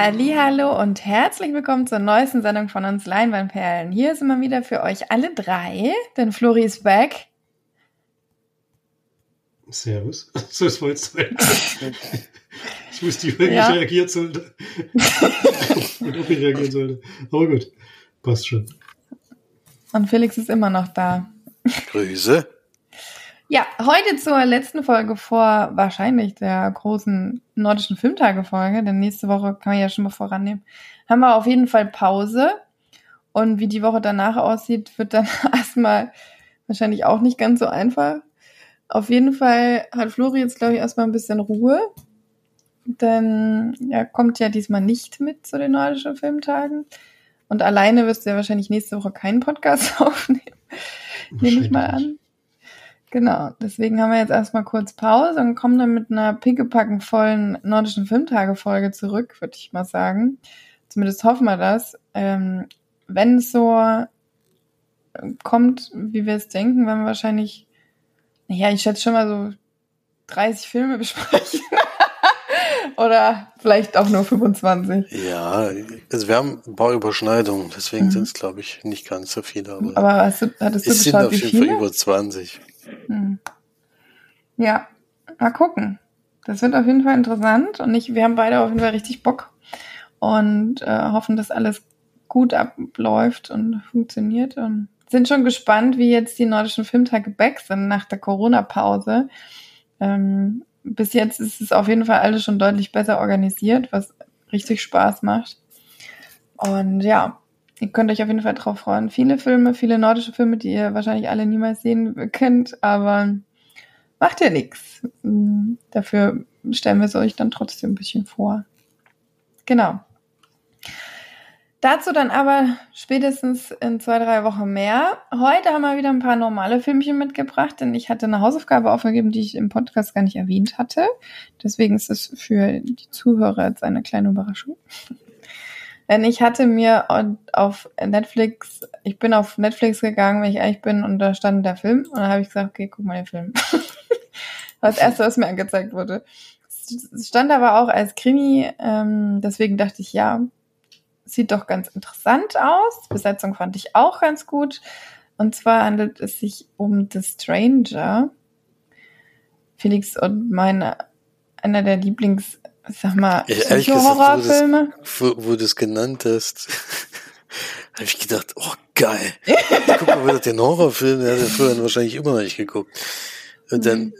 Hallo und herzlich willkommen zur neuesten Sendung von uns Leinwandperlen. Hier ist immer wieder für euch alle drei, denn Flori ist back. Servus. So ist wohl sein. Ich wusste nicht, wie ja. ich reagieren sollte. und ob ich reagieren sollte. Aber gut, passt schon. Und Felix ist immer noch da. Grüße. Ja, heute zur letzten Folge vor wahrscheinlich der großen nordischen Filmtage-Folge, denn nächste Woche kann man ja schon mal vorannehmen, haben wir auf jeden Fall Pause. Und wie die Woche danach aussieht, wird dann erstmal wahrscheinlich auch nicht ganz so einfach. Auf jeden Fall hat Flori jetzt, glaube ich, erstmal ein bisschen Ruhe. Denn er kommt ja diesmal nicht mit zu den nordischen Filmtagen. Und alleine wirst du ja wahrscheinlich nächste Woche keinen Podcast aufnehmen. Nehme ich mal an. Genau, deswegen haben wir jetzt erstmal kurz Pause und kommen dann mit einer pickepacken vollen nordischen Filmtage-Folge zurück, würde ich mal sagen. Zumindest hoffen wir das. Ähm, wenn es so kommt, wie wir es denken, werden wir wahrscheinlich, naja, ich schätze schon mal so 30 Filme besprechen. Oder vielleicht auch nur 25. Ja, also wir haben ein paar Überschneidungen, deswegen mhm. sind es, glaube ich, nicht ganz so viele. Aber, aber hast du, hattest du es sind auf jeden Fall über 20. Hm. Ja, mal gucken. Das wird auf jeden Fall interessant und ich, wir haben beide auf jeden Fall richtig Bock und äh, hoffen, dass alles gut abläuft und funktioniert und sind schon gespannt, wie jetzt die nordischen Filmtage back sind nach der Corona-Pause. Ähm, bis jetzt ist es auf jeden Fall alles schon deutlich besser organisiert, was richtig Spaß macht. Und ja, Ihr könnt euch auf jeden Fall drauf freuen. Viele Filme, viele nordische Filme, die ihr wahrscheinlich alle niemals sehen könnt, aber macht ja nichts. Mhm. Dafür stellen wir es euch dann trotzdem ein bisschen vor. Genau. Dazu dann aber spätestens in zwei, drei Wochen mehr. Heute haben wir wieder ein paar normale Filmchen mitgebracht, denn ich hatte eine Hausaufgabe aufgegeben, die ich im Podcast gar nicht erwähnt hatte. Deswegen ist es für die Zuhörer jetzt eine kleine Überraschung. Denn ich hatte mir auf Netflix, ich bin auf Netflix gegangen, wenn ich ehrlich bin, und da stand der Film. Und dann habe ich gesagt, okay, guck mal den Film. das erste, was mir angezeigt wurde. Es stand aber auch als Krimi, ähm, deswegen dachte ich, ja, sieht doch ganz interessant aus. Besetzung fand ich auch ganz gut. Und zwar handelt es sich um The Stranger. Felix und meine, einer der Lieblings sag mal, ja, Horrorfilme. Wo, wo du es genannt hast, habe ich gedacht, oh geil. Guck mal wieder den Horrorfilm, der hat er früher wahrscheinlich immer noch nicht geguckt. Und dann, mhm.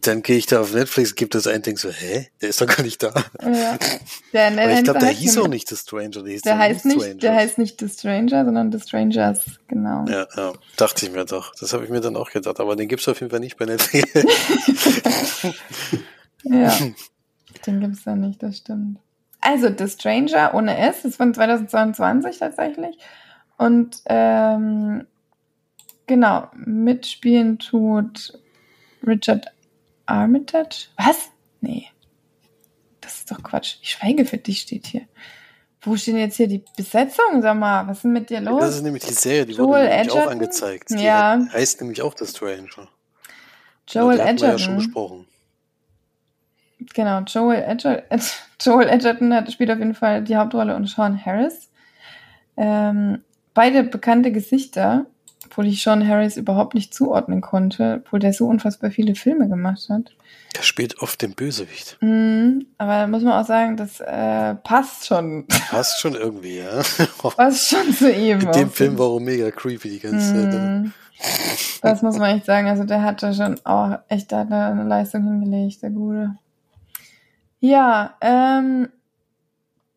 dann gehe ich da auf Netflix, gibt es ein Ding so, hä? Der ist doch gar nicht da. Ja. Der, der Aber ich glaube, der hieß auch nicht The Stranger. Der, hieß der heißt nicht, Strangers. der heißt nicht The Stranger, sondern The Strangers, genau. Ja, ja, dachte ich mir doch. Das habe ich mir dann auch gedacht. Aber den gibt's auf jeden Fall nicht bei Netflix. ja. Den gibt es ja nicht, das stimmt. Also The Stranger ohne S ist von 2022 tatsächlich. Und ähm, genau, mitspielen tut Richard Armitage. Was? Nee. Das ist doch Quatsch. Ich schweige für dich steht hier. Wo stehen jetzt hier die Besetzungen? Sag mal, was ist denn mit dir los? Das ist nämlich die Serie, die Joel wurde nämlich Edgerton? auch angezeigt. Die ja. heißt nämlich auch The Stranger. Joel ja, Edgerton. ja schon besprochen. Genau, Joel, Edger Joel Edgerton hat, spielt auf jeden Fall die Hauptrolle und Sean Harris. Ähm, beide bekannte Gesichter, obwohl ich Sean Harris überhaupt nicht zuordnen konnte, obwohl der so unfassbar viele Filme gemacht hat. Der spielt oft den Bösewicht. Mm, aber da muss man auch sagen, das äh, passt schon. Passt schon irgendwie, ja. passt schon zu ihm. In dem Film war auch mega creepy die ganze mm, Zeit. Das muss man echt sagen. Also der hatte schon auch echt eine Leistung hingelegt, der Gute. Ja, ähm,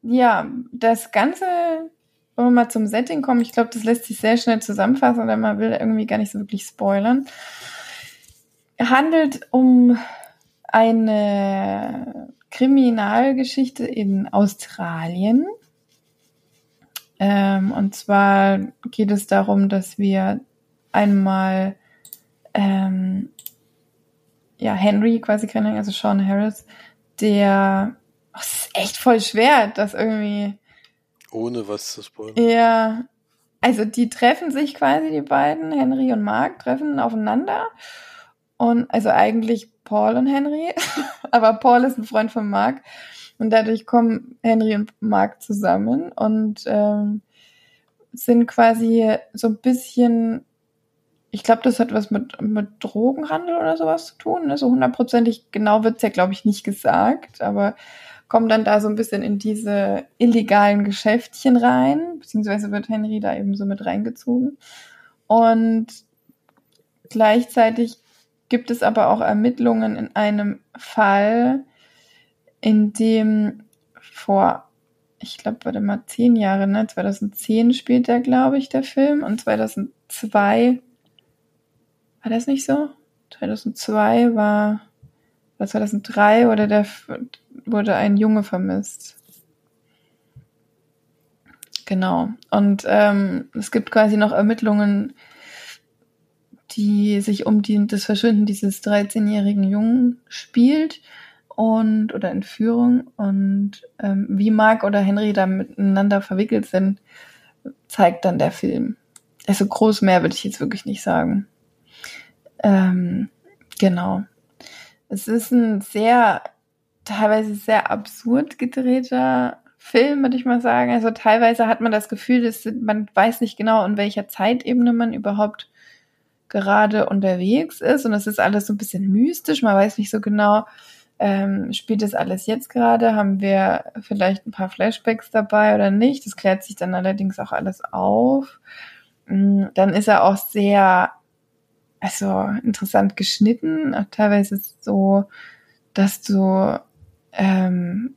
ja, das Ganze, wenn wir mal zum Setting kommen, ich glaube, das lässt sich sehr schnell zusammenfassen, denn man will irgendwie gar nicht so wirklich spoilern. Handelt um eine Kriminalgeschichte in Australien. Ähm, und zwar geht es darum, dass wir einmal ähm, ja, Henry quasi kennen, also Sean Harris, der, oh, es ist echt voll schwer, das irgendwie. Ohne was zu spoilern. Ja. Also die treffen sich quasi, die beiden, Henry und Mark, treffen aufeinander. Und also eigentlich Paul und Henry, aber Paul ist ein Freund von Mark. Und dadurch kommen Henry und Mark zusammen und ähm, sind quasi so ein bisschen, ich glaube, das hat was mit, mit Drogenhandel oder sowas zu tun. Ne? So hundertprozentig genau wird's ja, glaube ich, nicht gesagt, aber kommen dann da so ein bisschen in diese illegalen Geschäftchen rein, beziehungsweise wird Henry da eben so mit reingezogen. Und gleichzeitig gibt es aber auch Ermittlungen in einem Fall, in dem vor, ich glaube, warte mal, zehn Jahre, ne? 2010 spielt er, glaube ich, der Film und 2002, war das nicht so? 2002 war, oder 2003 oder der, wurde ein Junge vermisst. Genau. Und ähm, es gibt quasi noch Ermittlungen, die sich um die, das Verschwinden dieses 13-jährigen Jungen spielt und oder Entführung und ähm, wie Mark oder Henry da miteinander verwickelt sind, zeigt dann der Film. Also groß mehr würde ich jetzt wirklich nicht sagen. Ähm, genau. Es ist ein sehr, teilweise sehr absurd gedrehter Film, würde ich mal sagen. Also teilweise hat man das Gefühl, dass man weiß nicht genau, in welcher Zeitebene man überhaupt gerade unterwegs ist. Und es ist alles so ein bisschen mystisch. Man weiß nicht so genau, ähm, spielt das alles jetzt gerade? Haben wir vielleicht ein paar Flashbacks dabei oder nicht? Das klärt sich dann allerdings auch alles auf. Mm, dann ist er auch sehr, also interessant geschnitten. Auch teilweise so, dass du ähm,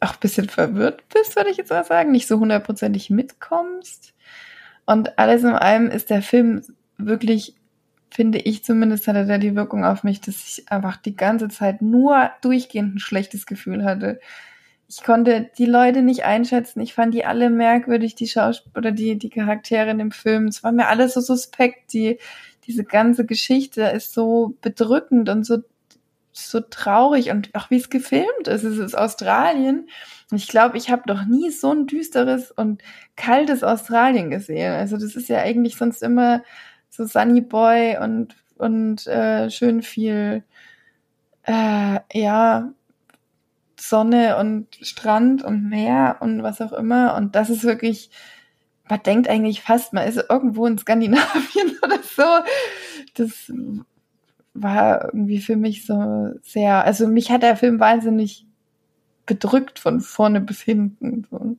auch ein bisschen verwirrt bist, würde ich jetzt mal sagen, nicht so hundertprozentig mitkommst. Und alles in allem ist der Film wirklich finde ich zumindest, hatte der die Wirkung auf mich, dass ich einfach die ganze Zeit nur durchgehend ein schlechtes Gefühl hatte. Ich konnte die Leute nicht einschätzen. Ich fand die alle merkwürdig, die Schauspieler oder die, die Charaktere in dem Film. Es war mir alles so suspekt. Die, diese ganze Geschichte ist so bedrückend und so, so traurig und auch wie es gefilmt ist. Es ist Australien. Ich glaube, ich habe noch nie so ein düsteres und kaltes Australien gesehen. Also das ist ja eigentlich sonst immer so Sunny Boy und, und äh, schön viel, äh, ja, Sonne und Strand und Meer und was auch immer. Und das ist wirklich, man denkt eigentlich fast, man ist irgendwo in Skandinavien oder so. Das war irgendwie für mich so sehr, also mich hat der Film wahnsinnig bedrückt von vorne bis hinten. So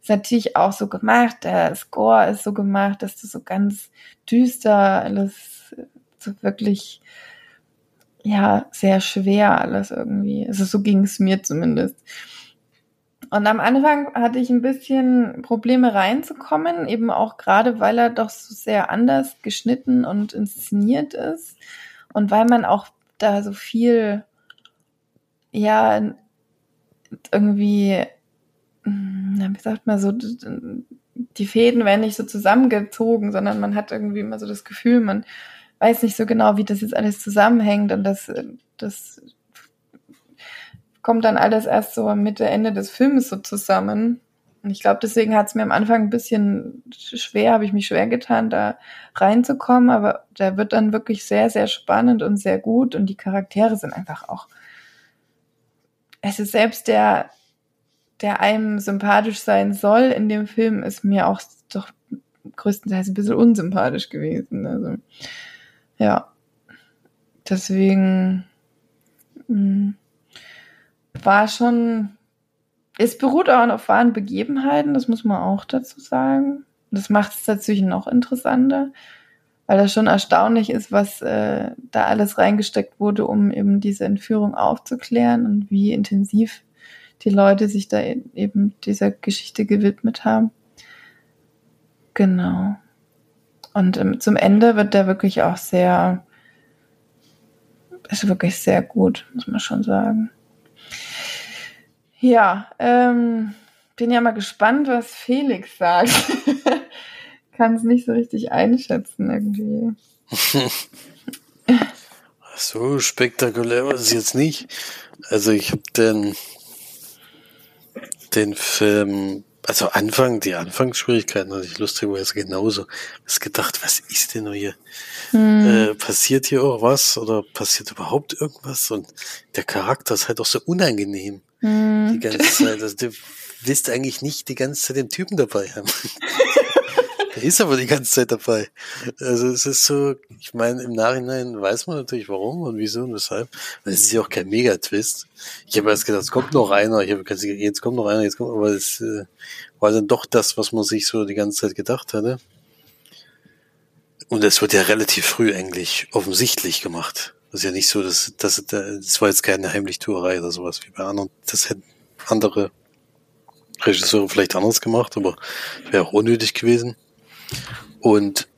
ist natürlich auch so gemacht, der Score ist so gemacht, dass du so ganz düster alles so wirklich ja sehr schwer alles irgendwie. Also so ging es mir zumindest. Und am Anfang hatte ich ein bisschen Probleme reinzukommen, eben auch gerade, weil er doch so sehr anders geschnitten und inszeniert ist und weil man auch da so viel, ja, irgendwie wie sagt man so, die Fäden werden nicht so zusammengezogen, sondern man hat irgendwie immer so das Gefühl, man weiß nicht so genau, wie das jetzt alles zusammenhängt und das, das kommt dann alles erst so Mitte, Ende des Films so zusammen. Und ich glaube, deswegen hat es mir am Anfang ein bisschen schwer, habe ich mich schwer getan, da reinzukommen, aber der wird dann wirklich sehr, sehr spannend und sehr gut und die Charaktere sind einfach auch. Es ist selbst der der einem sympathisch sein soll in dem Film, ist mir auch doch größtenteils ein bisschen unsympathisch gewesen. Also, ja. Deswegen mh, hm, war schon, es beruht auch auf wahren Begebenheiten, das muss man auch dazu sagen. Das macht es natürlich noch interessanter, weil das schon erstaunlich ist, was äh, da alles reingesteckt wurde, um eben diese Entführung aufzuklären und wie intensiv die Leute sich da e-, eben dieser Geschichte gewidmet haben. Genau. Und ähm, zum Ende wird der wirklich auch sehr, ist wirklich sehr gut, muss man schon sagen. Ja, ähm, bin ja mal gespannt, was Felix sagt. Kann es nicht so richtig einschätzen irgendwie. so spektakulär war es jetzt nicht. Also ich habe den den Film, also Anfang, die Anfangsschwierigkeiten hatte ich lustigerweise genauso. Ich gedacht, was ist denn hier? Hm. Äh, passiert hier auch was oder passiert überhaupt irgendwas? Und der Charakter ist halt auch so unangenehm. Hm. Die ganze Zeit. Also du willst eigentlich nicht die ganze Zeit den Typen dabei haben. Der ist aber die ganze Zeit dabei. Also es ist so, ich meine, im Nachhinein weiß man natürlich warum und wieso und weshalb. Weil es ist ja auch kein Mega-Twist. Ich habe erst gedacht, es kommt noch einer, ich habe jetzt kommt noch einer, jetzt kommt, aber es äh, war dann doch das, was man sich so die ganze Zeit gedacht hatte. Und es wird ja relativ früh eigentlich offensichtlich gemacht. Das ist ja nicht so, dass, dass das war jetzt keine Heimlichtuerei oder sowas wie bei anderen. Das hätten andere Regisseure vielleicht anders gemacht, aber wäre auch unnötig gewesen. Und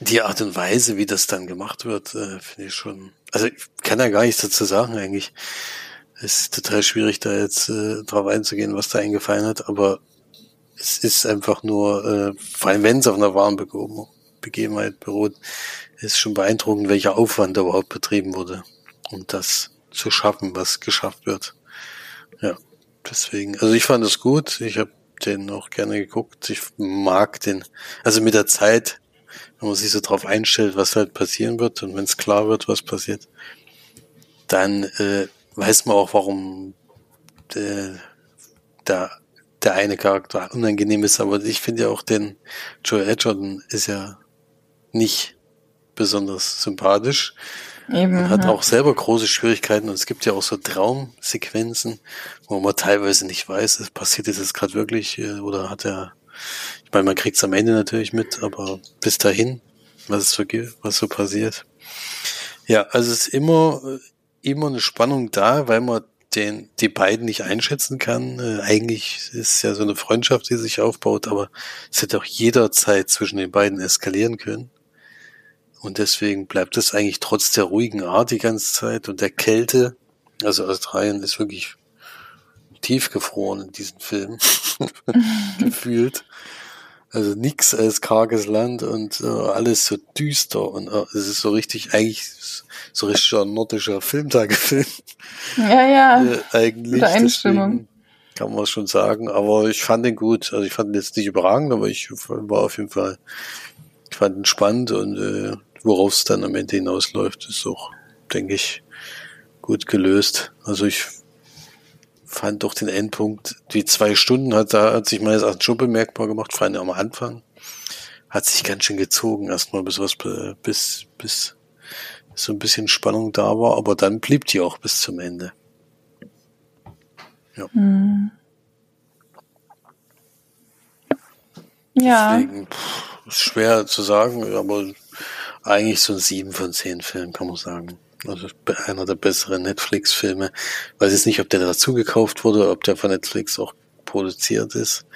die Art und Weise, wie das dann gemacht wird, äh, finde ich schon. Also ich kann ja gar nichts dazu sagen eigentlich. Es ist total schwierig, da jetzt äh, drauf einzugehen, was da eingefallen hat, aber es ist einfach nur, äh, vor allem wenn es auf einer wahren Begebenheit beruht, ist schon beeindruckend, welcher Aufwand da überhaupt betrieben wurde, um das zu schaffen, was geschafft wird. Ja, deswegen, also ich fand es gut. Ich habe den auch gerne geguckt. Ich mag den, also mit der Zeit, wenn man sich so drauf einstellt, was halt passieren wird und wenn es klar wird, was passiert, dann äh, weiß man auch, warum der, der, der eine Charakter unangenehm ist. Aber ich finde ja auch den Joe Edgerton ist ja nicht besonders sympathisch. Eben, man hat ja. auch selber große Schwierigkeiten und es gibt ja auch so Traumsequenzen, wo man teilweise nicht weiß, passiert jetzt gerade wirklich äh, oder hat er, ich meine, man kriegt es am Ende natürlich mit, aber bis dahin, was es so, was so passiert. Ja, also es ist immer, immer eine Spannung da, weil man den, die beiden nicht einschätzen kann. Äh, eigentlich ist ja so eine Freundschaft, die sich aufbaut, aber es hätte auch jederzeit zwischen den beiden eskalieren können. Und deswegen bleibt es eigentlich trotz der ruhigen Art die ganze Zeit und der Kälte. Also Australien ist wirklich tiefgefroren in diesem Film. Gefühlt. Also nix als karges Land und äh, alles so düster und äh, es ist so richtig, eigentlich so richtiger nordischer Filmtagefilm. Ja, ja. Äh, eigentlich. Einstimmung. Kann man schon sagen, aber ich fand ihn gut. Also ich fand ihn jetzt nicht überragend, aber ich war auf jeden Fall, ich fand ihn spannend und äh, worauf es dann am Ende hinausläuft, ist auch, denke ich, gut gelöst. Also ich fand doch den Endpunkt, die zwei Stunden hat, da hat sich meines Erachtens schon bemerkbar gemacht, vor allem am Anfang. Hat sich ganz schön gezogen, erstmal bis was, bis, bis so ein bisschen Spannung da war, aber dann blieb die auch bis zum Ende. Ja. Hm. Ja. Deswegen, pff, ist schwer zu sagen, aber eigentlich so ein 7 von 10 Film, kann man sagen. Also einer der besseren Netflix-Filme. Weiß jetzt nicht, ob der dazu gekauft wurde, ob der von Netflix auch produziert ist.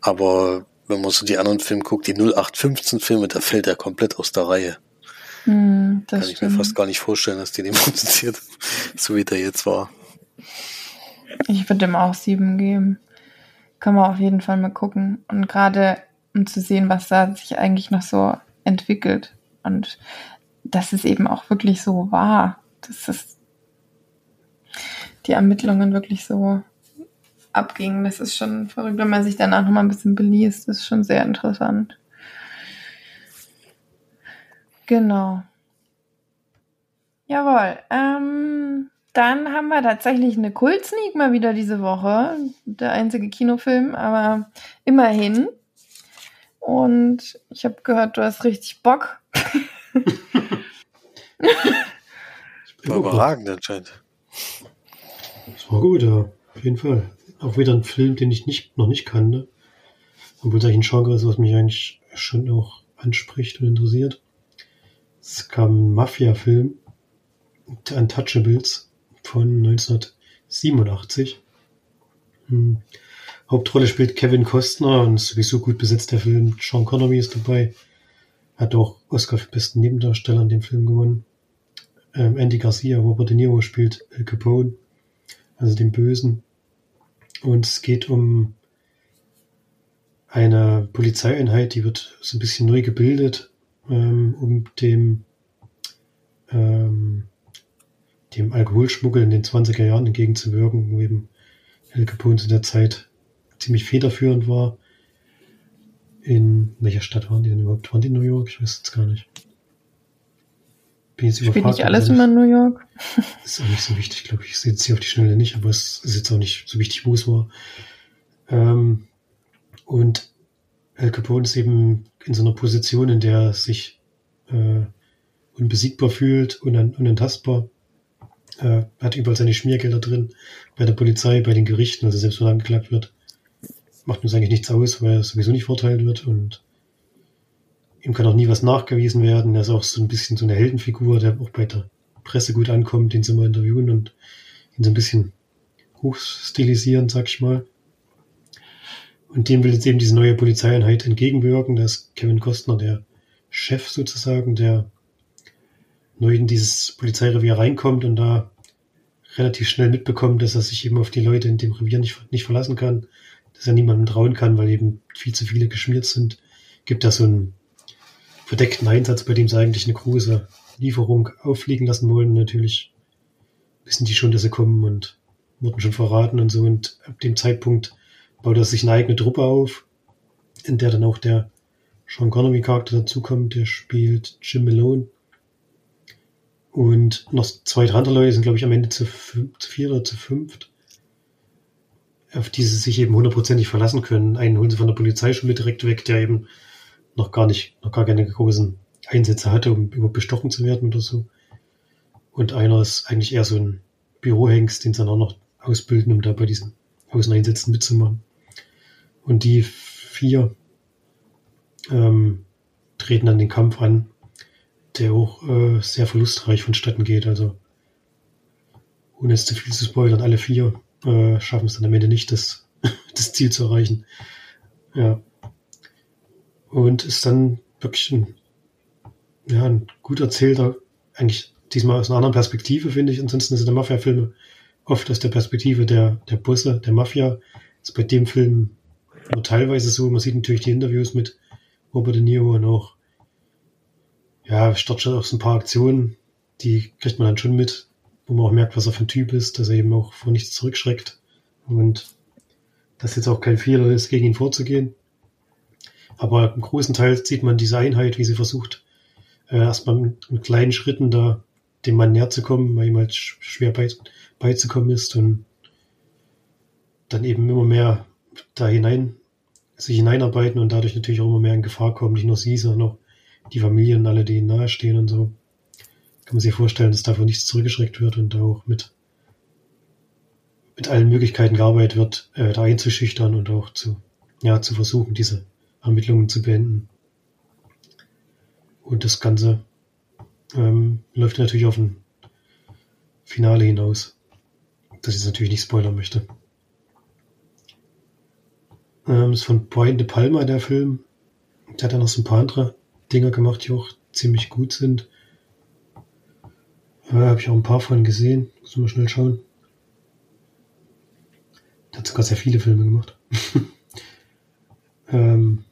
Aber wenn man so die anderen Filme guckt, die 0815-Filme, da fällt er komplett aus der Reihe. Mm, Kann ich stimmt. mir fast gar nicht vorstellen, dass die den produziert, so wie der jetzt war. Ich würde dem auch sieben geben. Kann man auf jeden Fall mal gucken. Und gerade um zu sehen, was da sich eigentlich noch so entwickelt. Und dass es eben auch wirklich so war, dass es die Ermittlungen wirklich so abgingen. Das ist schon verrückt, wenn man sich danach nochmal ein bisschen beliest. Das ist schon sehr interessant. Genau. Jawohl. Ähm, dann haben wir tatsächlich eine Kult-Sneak mal wieder diese Woche. Der einzige Kinofilm, aber immerhin. Und ich habe gehört, du hast richtig Bock. war überragend anscheinend. Das war gut, ja. Auf jeden Fall. Auch wieder ein Film, den ich nicht, noch nicht kannte. Obwohl es eigentlich ein Genre ist, was mich eigentlich schon auch anspricht und interessiert. Es kam ein Mafia-Film, The Untouchables von 1987. Hm. Hauptrolle spielt Kevin Costner und sowieso gut besetzt der Film. Sean Connery ist dabei. Hat auch Oscar für besten Nebendarsteller in dem Film gewonnen. Ähm, Andy Garcia, Robert De Niro spielt Al Capone, also den Bösen. Und es geht um eine Polizeieinheit, die wird so ein bisschen neu gebildet, ähm, um dem, ähm, dem Alkoholschmuggel in den 20er Jahren entgegenzuwirken, wo eben Al Capone zu der Zeit ziemlich federführend war in welcher Stadt waren die denn überhaupt? Waren die in New York? Ich weiß es gar nicht. bin jetzt Spielt nicht alles immer in New York? Ist auch nicht so wichtig, glaube ich. Ich sehe jetzt hier auf die Schnelle nicht, aber es ist jetzt auch nicht so wichtig, wo es war. Ähm, und Al Capone ist eben in so einer Position, in der er sich äh, unbesiegbar fühlt, unan unantastbar. Äh, hat überall seine Schmiergelder drin, bei der Polizei, bei den Gerichten, also selbst wenn er angeklagt wird, macht uns eigentlich nichts aus, weil er sowieso nicht verurteilt wird und ihm kann auch nie was nachgewiesen werden. Er ist auch so ein bisschen so eine Heldenfigur, der auch bei der Presse gut ankommt, den sie mal interviewen und ihn so ein bisschen hochstilisieren, sag ich mal. Und dem will jetzt eben diese neue Polizeieinheit entgegenwirken. Da ist Kevin Kostner der Chef sozusagen, der neu in dieses Polizeirevier reinkommt und da relativ schnell mitbekommt, dass er sich eben auf die Leute in dem Revier nicht, nicht verlassen kann, dass er niemandem trauen kann, weil eben viel zu viele geschmiert sind. Gibt da so einen verdeckten Einsatz, bei dem sie eigentlich eine große Lieferung auffliegen lassen wollen. Natürlich wissen die schon, dass sie kommen und wurden schon verraten und so. Und ab dem Zeitpunkt baut er sich eine eigene Truppe auf, in der dann auch der Sean Connery Charakter dazukommt, der spielt Jim Malone. Und noch zwei, andere Leute sind, glaube ich, am Ende zu, zu vier oder zu fünft, auf die sie sich eben hundertprozentig verlassen können. Einen holen sie von der Polizeischule direkt weg, der eben noch gar nicht, noch gar keine großen Einsätze hatte, um über bestochen zu werden oder so. Und einer ist eigentlich eher so ein Bürohengst, den sie dann auch noch ausbilden, um da bei diesen Außeneinsätzen mitzumachen. Und die vier ähm, treten dann den Kampf an, der auch äh, sehr verlustreich vonstatten geht. Also ohne jetzt zu viel zu spoilern, alle vier äh, schaffen es dann am Ende nicht, das, das Ziel zu erreichen. Ja. Und ist dann wirklich ein, ja, ein gut erzählter, eigentlich diesmal aus einer anderen Perspektive, finde ich. Ansonsten sind der Mafia-Filme oft aus der Perspektive der, der Busse, der Mafia. ist bei dem Film nur teilweise so. Man sieht natürlich die Interviews mit Robert De Niro und auch, ja, startet schon auch so ein paar Aktionen, die kriegt man dann schon mit, wo man auch merkt, was er für ein Typ ist, dass er eben auch vor nichts zurückschreckt und dass jetzt auch kein Fehler ist, gegen ihn vorzugehen. Aber im großen Teil sieht man diese Einheit, wie sie versucht, äh, erstmal in kleinen Schritten da dem Mann näher zu kommen, weil ihm halt schwer beizukommen ist und dann eben immer mehr da hinein, sich hineinarbeiten und dadurch natürlich auch immer mehr in Gefahr kommen. Nicht nur sie, sondern auch die Familien, alle, die ihnen nahestehen und so. Kann man sich vorstellen, dass davon nichts zurückgeschreckt wird und auch mit, mit allen Möglichkeiten gearbeitet wird, äh, da einzuschüchtern und auch zu, ja, zu versuchen, diese Ermittlungen zu beenden. Und das Ganze ähm, läuft natürlich auf ein Finale hinaus, das ich jetzt natürlich nicht spoilern möchte. Ähm, ist von Brian De Palma, der Film. Der hat ja noch so ein paar andere Dinger gemacht, die auch ziemlich gut sind. Äh, Habe ich auch ein paar von gesehen. Muss mal schnell schauen. Der hat sogar sehr viele Filme gemacht. ähm,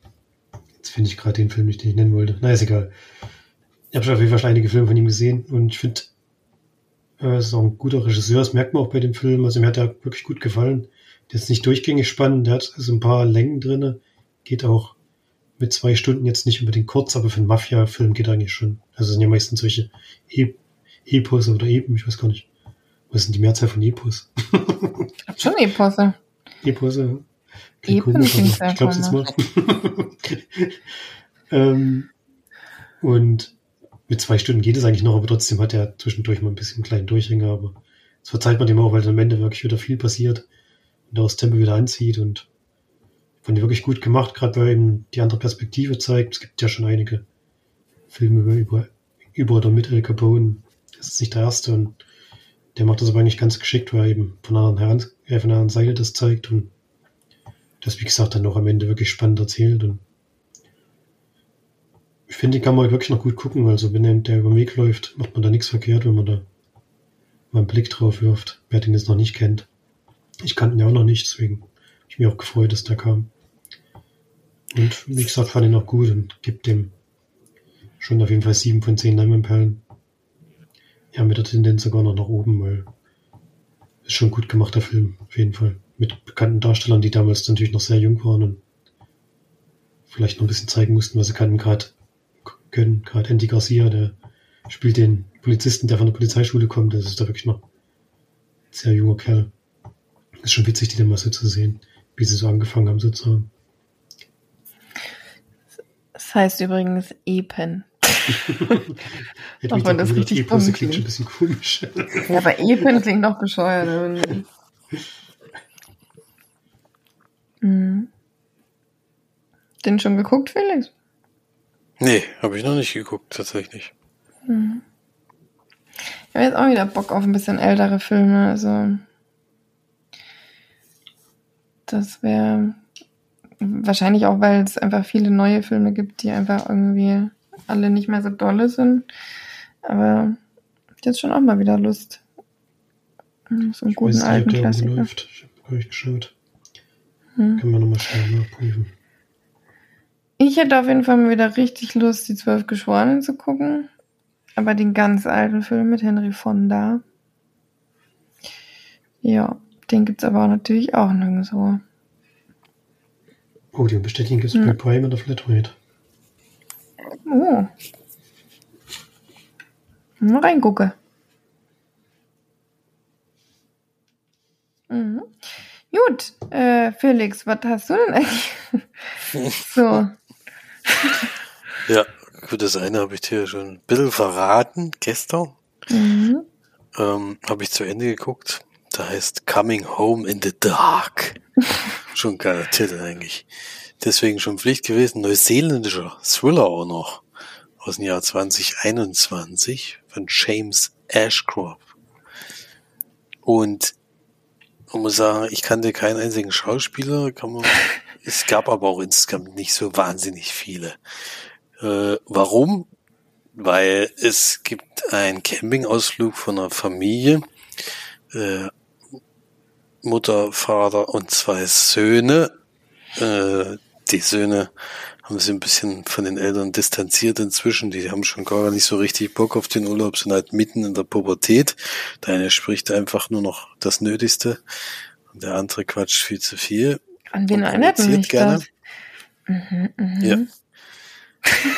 jetzt finde ich gerade den Film nicht, den ich nennen wollte. Na, ist egal. Ich habe schon auf jeden Fall einige Filme von ihm gesehen und ich finde, äh, er ist auch ein guter Regisseur, das merkt man auch bei dem Film. Also mir hat er wirklich gut gefallen. Der ist nicht durchgängig spannend, der hat so also ein paar Längen drinne. Geht auch mit zwei Stunden jetzt nicht unbedingt kurz, aber für einen Mafia-Film geht eigentlich schon. Also sind ja meistens solche Epos oder Epen, ich weiß gar nicht. Was sind die Mehrzahl von Epos? ich glaube schon Eposse. Eposse, ja. Klingt Epen komisch, ich glaube jetzt mal. ähm, und mit zwei Stunden geht es eigentlich noch, aber trotzdem hat er zwischendurch mal ein bisschen einen kleinen Durchhänger, aber das verzeiht man dem auch, weil am Ende wirklich wieder viel passiert und das Tempo wieder anzieht und fand die wirklich gut gemacht, gerade weil eben die andere Perspektive zeigt. Es gibt ja schon einige Filme über, über, über oder mit El Capone. Das ist nicht der erste und der macht das aber eigentlich ganz geschickt, weil er eben von einer anderen, äh, von einer anderen Seite das zeigt und das, wie gesagt, dann auch am Ende wirklich spannend erzählt und ich finde, die kann man wirklich noch gut gucken. Also wenn der über den Weg läuft, macht man da nichts verkehrt, wenn man da mal einen Blick drauf wirft, wer den jetzt noch nicht kennt. Ich kannte ihn ja auch noch nicht, deswegen habe ich mich auch gefreut, dass der kam. Und wie gesagt, fand ihn auch gut und gibt dem schon auf jeden Fall sieben von zehn Leimanperlen. Ja, mit der Tendenz sogar noch nach oben, weil ist schon gut gemachter Film, auf jeden Fall. Mit bekannten Darstellern, die damals natürlich noch sehr jung waren und vielleicht noch ein bisschen zeigen mussten, was sie kannten, gerade können. Gerade Andy Garcia, der spielt den Polizisten, der von der Polizeischule kommt. Das ist da wirklich noch ein sehr junger Kerl. Ist schon witzig, die dann mal so zu sehen, wie sie so angefangen haben sozusagen. Das heißt übrigens Epen. Auch wenn das richtig klingt. klingt schon ein bisschen komisch. ja, aber Epen klingt noch bescheuert. mhm. Den schon geguckt, Felix? Nee, habe ich noch nicht geguckt, tatsächlich. Mhm. Ich habe jetzt auch wieder Bock auf ein bisschen ältere Filme. Also das wäre wahrscheinlich auch, weil es einfach viele neue Filme gibt, die einfach irgendwie alle nicht mehr so dolle sind. Aber ich jetzt schon auch mal wieder Lust. So einen ich guten weiß nicht, alten Klassiker. Läuft. Ich habe gar nicht geschaut. Hm. Können wir nochmal schnell nachprüfen. Ich hätte auf jeden Fall mal wieder richtig Lust, die Zwölf Geschworenen zu gucken. Aber den ganz alten Film mit Henry Fonda. Ja, den gibt's aber natürlich auch nirgendwo. Oh, die bestätigen gibt's hm. bei Prime oder Flatrate. Oh. Mal reingucke. Mhm. Gut, äh, Felix, was hast du denn eigentlich? so. Ja, gut, das eine habe ich dir schon ein bisschen verraten gestern. Mhm. Ähm, habe ich zu Ende geguckt. Da heißt Coming Home in the Dark. schon ein geiler Titel eigentlich deswegen schon Pflicht gewesen. Neuseeländischer Thriller auch noch aus dem Jahr 2021 von James Ashcroft. Und man muss sagen, ich kannte keinen einzigen Schauspieler, kann man, es gab aber auch insgesamt nicht so wahnsinnig viele. Äh, warum? Weil es gibt einen Campingausflug von einer Familie, äh, Mutter, Vater und zwei Söhne, äh, die Söhne haben sich ein bisschen von den Eltern distanziert inzwischen. Die haben schon gar nicht so richtig Bock auf den Urlaub, sind halt mitten in der Pubertät. Der eine spricht einfach nur noch das Nötigste und der andere quatscht viel zu viel. An wen erinnert mich gerne. das? Mhm, mh. Ja.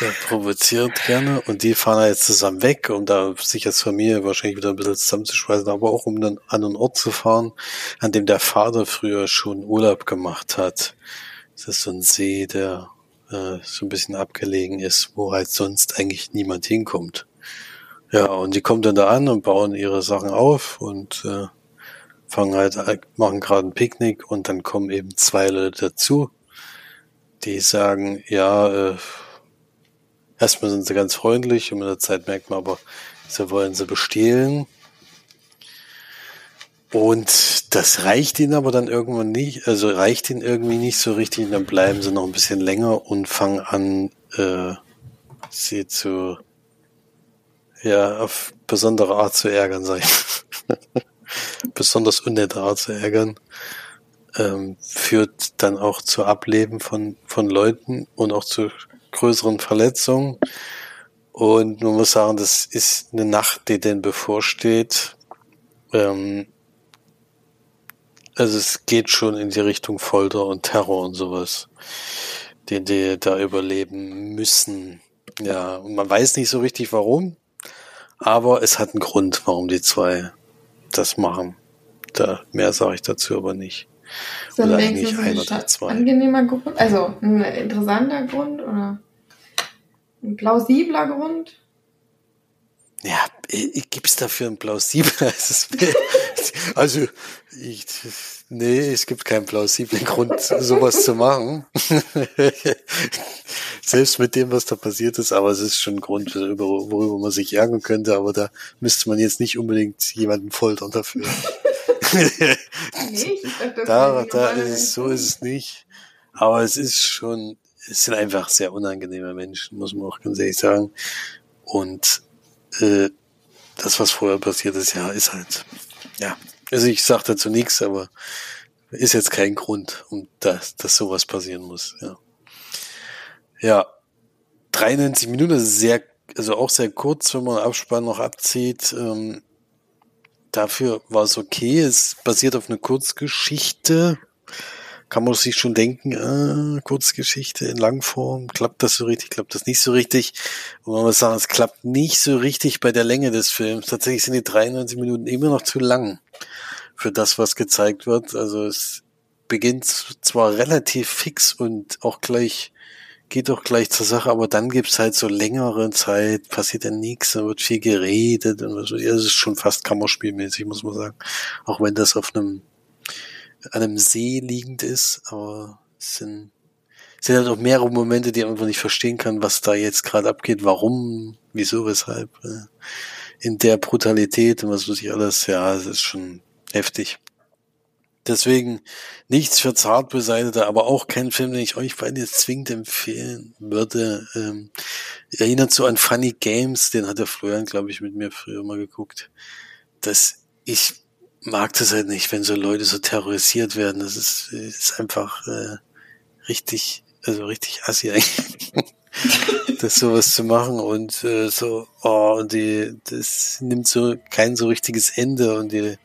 Der provoziert gerne und die fahren jetzt zusammen weg, um da sich als Familie wahrscheinlich wieder ein bisschen zusammenzuschweißen, aber auch um dann an einen Ort zu fahren, an dem der Vater früher schon Urlaub gemacht hat. Das ist so ein See, der äh, so ein bisschen abgelegen ist, wo halt sonst eigentlich niemand hinkommt. Ja, und die kommen dann da an und bauen ihre Sachen auf und äh, fangen halt, äh, machen gerade ein Picknick und dann kommen eben zwei Leute dazu, die sagen, ja, äh, erstmal sind sie ganz freundlich und mit der Zeit merkt man aber, sie wollen sie bestehlen. Und das reicht ihnen aber dann irgendwann nicht, also reicht ihnen irgendwie nicht so richtig, dann bleiben sie noch ein bisschen länger und fangen an, äh, sie zu, ja, auf besondere Art zu ärgern, ich. Besonders unnette Art zu ärgern. Ähm, führt dann auch zu Ableben von, von Leuten und auch zu größeren Verletzungen. Und man muss sagen, das ist eine Nacht, die denn bevorsteht. Ähm, also es geht schon in die Richtung Folter und Terror und sowas, den die da überleben müssen. Ja, und man weiß nicht so richtig warum, aber es hat einen Grund, warum die zwei das machen. Da mehr sage ich dazu aber nicht. Ist oder eigentlich ein oder zwei. Angenehmer Grund, also ein interessanter Grund oder ein plausibler Grund? Ja, äh, gibt's dafür ein plausibles? also, ich, nee, es gibt keinen plausiblen Grund, sowas zu machen. Selbst mit dem, was da passiert ist, aber es ist schon ein Grund, worüber man sich ärgern könnte, aber da müsste man jetzt nicht unbedingt jemanden foltern dafür. dachte, da, da ist es, so ist es nicht. Aber es ist schon, es sind einfach sehr unangenehme Menschen, muss man auch ganz ehrlich sagen. Und äh, das, was vorher passiert ist, ja, ist halt, ja. Also ich sage dazu nichts, aber ist jetzt kein Grund, um das, dass sowas passieren muss, ja. Ja, 93 Minuten, ist sehr, also auch sehr kurz, wenn man Abspann noch abzieht. Ähm, dafür war es okay. Es basiert auf einer Kurzgeschichte kann man sich schon denken, äh, Kurzgeschichte in Langform, klappt das so richtig, klappt das nicht so richtig. Und man muss sagen, es klappt nicht so richtig bei der Länge des Films. Tatsächlich sind die 93 Minuten immer noch zu lang für das, was gezeigt wird. Also es beginnt zwar relativ fix und auch gleich, geht auch gleich zur Sache, aber dann gibt's halt so längere Zeit, passiert dann nichts, dann wird viel geredet und so. Ja, es ist schon fast Kammerspielmäßig, muss man sagen. Auch wenn das auf einem einem See liegend ist, aber es sind, es sind halt auch mehrere Momente, die man einfach nicht verstehen kann, was da jetzt gerade abgeht, warum, wieso, weshalb, äh, in der Brutalität und was weiß ich alles, ja, es ist schon heftig. Deswegen nichts für Zartbeseitete, aber auch kein Film, den ich euch beide zwingend empfehlen würde. Ähm, erinnert so an Funny Games, den hat der Florian, glaube ich, mit mir früher mal geguckt. Das, ich mag das halt nicht, wenn so Leute so terrorisiert werden. Das ist, ist einfach äh, richtig, also richtig assi eigentlich. das sowas zu machen und äh, so, oh, und die, das nimmt so kein so richtiges Ende und die,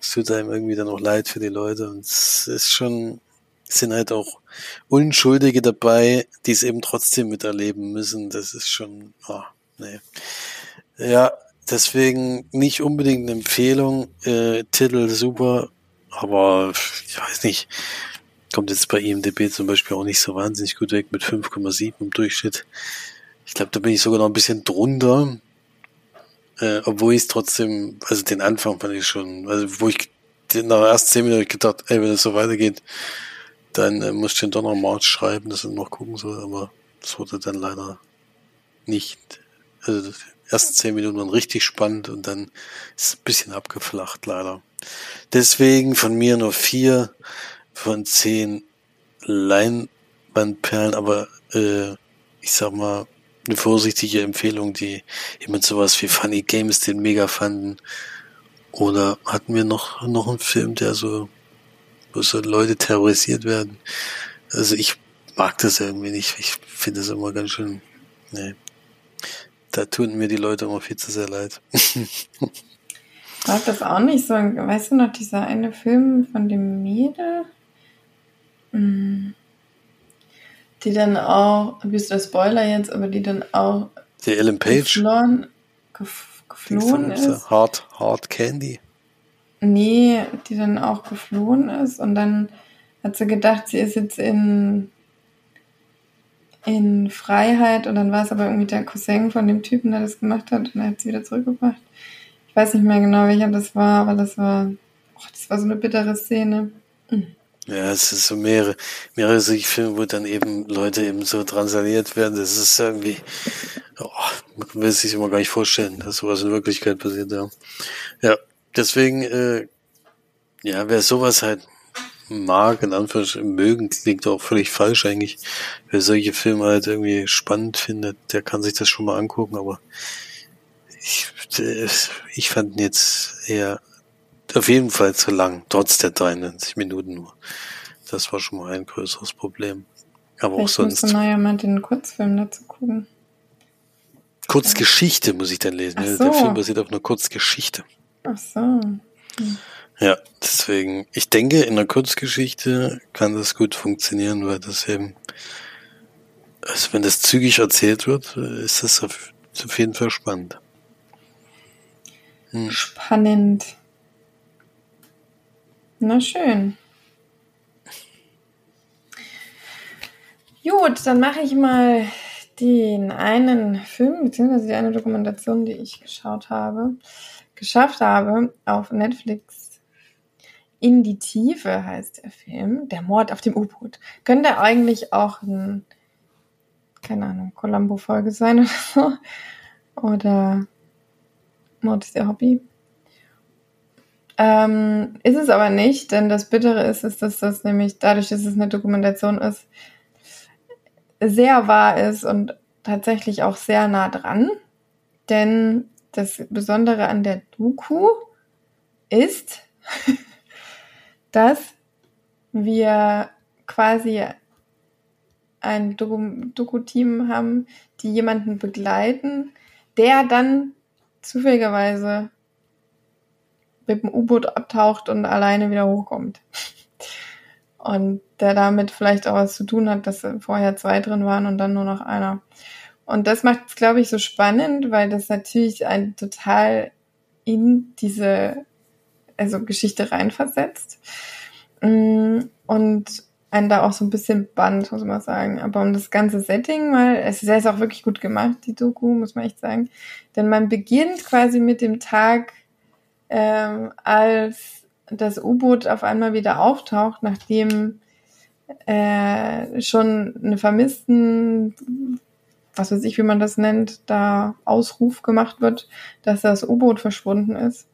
es tut einem irgendwie dann auch leid für die Leute und es ist schon, sind halt auch Unschuldige dabei, die es eben trotzdem miterleben müssen. Das ist schon, oh, nee. Ja, Deswegen nicht unbedingt eine Empfehlung. Äh, Titel super, aber ich weiß nicht. Kommt jetzt bei IMDB zum Beispiel auch nicht so wahnsinnig gut weg mit 5,7 im Durchschnitt. Ich glaube, da bin ich sogar noch ein bisschen drunter. Äh, obwohl ich es trotzdem, also den Anfang fand ich schon, also wo ich nach den ersten 10 Minuten gedacht, ey, wenn es so weitergeht, dann äh, muss ich den March schreiben, dass er noch gucken soll, aber das wurde dann leider nicht. Also ersten zehn Minuten waren richtig spannend und dann ist es ein bisschen abgeflacht, leider. Deswegen von mir nur vier von zehn Leinwandperlen, aber äh, ich sag mal, eine vorsichtige Empfehlung, die jemand sowas wie Funny Games den mega fanden. Oder hatten wir noch, noch einen Film, der so, wo so Leute terrorisiert werden? Also ich mag das irgendwie nicht. Ich finde das immer ganz schön, nee, da tun mir die Leute immer viel zu sehr leid. mag das auch nicht so. Weißt du noch, dieser eine Film von dem Mädel? Hm. Die dann auch, bist du Spoiler jetzt, aber die dann auch. Die Ellen Page. Geflohen, gef, geflohen ist. Hard, Hard Candy. Nee, die dann auch geflohen ist und dann hat sie gedacht, sie ist jetzt in in Freiheit und dann war es aber irgendwie der Cousin von dem Typen, der das gemacht hat und er hat sie wieder zurückgebracht. Ich weiß nicht mehr genau, welcher das war, aber das war, oh, das war so eine bittere Szene. Mhm. Ja, es ist so mehrere, mehrere solche Filme, wo dann eben Leute eben so transaliert werden. Das ist irgendwie, oh, man will sich immer gar nicht vorstellen, dass sowas in Wirklichkeit passiert, ja. Ja, deswegen, äh, ja, wer sowas halt mag, in Anführungsstrichen mögen, klingt auch völlig falsch eigentlich. Wer solche Filme halt irgendwie spannend findet, der kann sich das schon mal angucken, aber ich, ich fand ihn jetzt eher auf jeden Fall zu lang, trotz der 93 Minuten nur. Das war schon mal ein größeres Problem. Aber Vielleicht auch sonst. Du ja mal den Kurzfilm dazu gucken. Kurzgeschichte muss ich dann lesen. So. Der Film basiert auf einer Kurzgeschichte. Ach so. Hm. Ja, deswegen, ich denke, in der Kurzgeschichte kann das gut funktionieren, weil das eben, also wenn das zügig erzählt wird, ist das auf, auf jeden Fall spannend. Hm. Spannend. Na schön. Gut, dann mache ich mal den einen Film, beziehungsweise die eine Dokumentation, die ich geschaut habe, geschafft habe, auf Netflix in die Tiefe heißt der Film. Der Mord auf dem U-Boot. Könnte eigentlich auch ein, keine Ahnung, Columbo-Folge sein oder so. Oder Mord ist ihr Hobby. Ähm, ist es aber nicht, denn das Bittere ist, ist, dass das nämlich dadurch, dass es eine Dokumentation ist, sehr wahr ist und tatsächlich auch sehr nah dran. Denn das Besondere an der Doku ist, dass wir quasi ein Doku-Team haben, die jemanden begleiten, der dann zufälligerweise mit dem U-Boot abtaucht und alleine wieder hochkommt. Und der damit vielleicht auch was zu tun hat, dass vorher zwei drin waren und dann nur noch einer. Und das macht es, glaube ich, so spannend, weil das natürlich ein total in diese also Geschichte reinversetzt. Mm, und einen da auch so ein bisschen band, muss man sagen. Aber um das ganze Setting mal, es ist auch wirklich gut gemacht, die Doku, muss man echt sagen. Denn man beginnt quasi mit dem Tag, ähm, als das U-Boot auf einmal wieder auftaucht, nachdem äh, schon eine Vermissten, was weiß ich, wie man das nennt, da Ausruf gemacht wird, dass das U-Boot verschwunden ist.